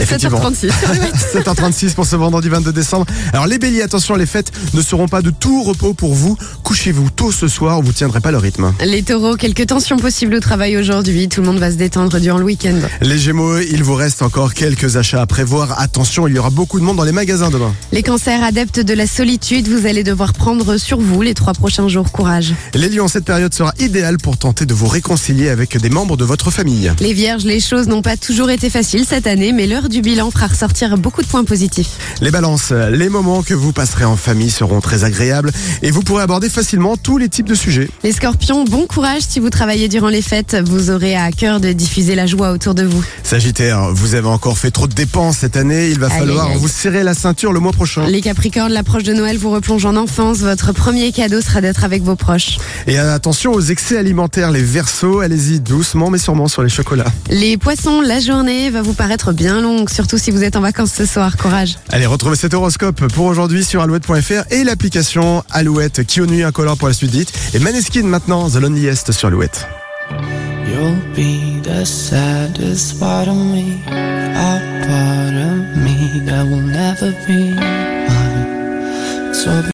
Effectivement. 7h36. 7h36 pour ce vendredi 22 décembre. Alors les béliers, attention, les fêtes ne seront pas de tout repos pour vous. Couchez-vous tôt ce soir, vous ne tiendrez pas le rythme. Les taureaux, quelques tensions possibles au travail aujourd'hui. Tout le monde va se détendre durant le week-end. Les gémeaux, il vous reste encore quelques achats à prévoir. Attention, il y aura beaucoup de monde dans les magasins demain. Les cancers, adeptes de la solitude, vous allez devoir prendre sur vous les trois prochains jours. Courage. Les lions, cette période sera idéale pour tenter de vous réconcilier avec des membres de votre famille. Les vierges, les choses n'ont pas toujours été faciles cette année, mais l'heure du bilan fera ressortir beaucoup de points positifs. Les balances, les moments que vous passerez en famille seront très agréables et vous pourrez aborder facilement tous les types de sujets. Les scorpions, bon courage si vous travaillez durant les fêtes. Vous aurez à cœur de diffuser la joie autour de vous. Sagittaire, vous avez encore fait trop de dépenses cette année, il va falloir vous serrer la ceinture le mois prochain. Les capricornes, l'approche de Noël vous replonge en enfance. Votre premier cadeau sera d'être avec vos proches. Et attention aux excès alimentaires, les versos, allez-y doucement mais sûrement sur les chocolats. Les poissons, la journée va vous paraître bien longue, surtout si vous êtes en vacances ce soir. Courage. Allez, retrouvez cet horoscope pour aujourd'hui sur alouette.fr et l'application Alouette qui au nuit incolore pour la suite dite. Et Maneskin maintenant, The Loneliest sur Alouette. You'll be the saddest part of me, a part of me that will never be mine. So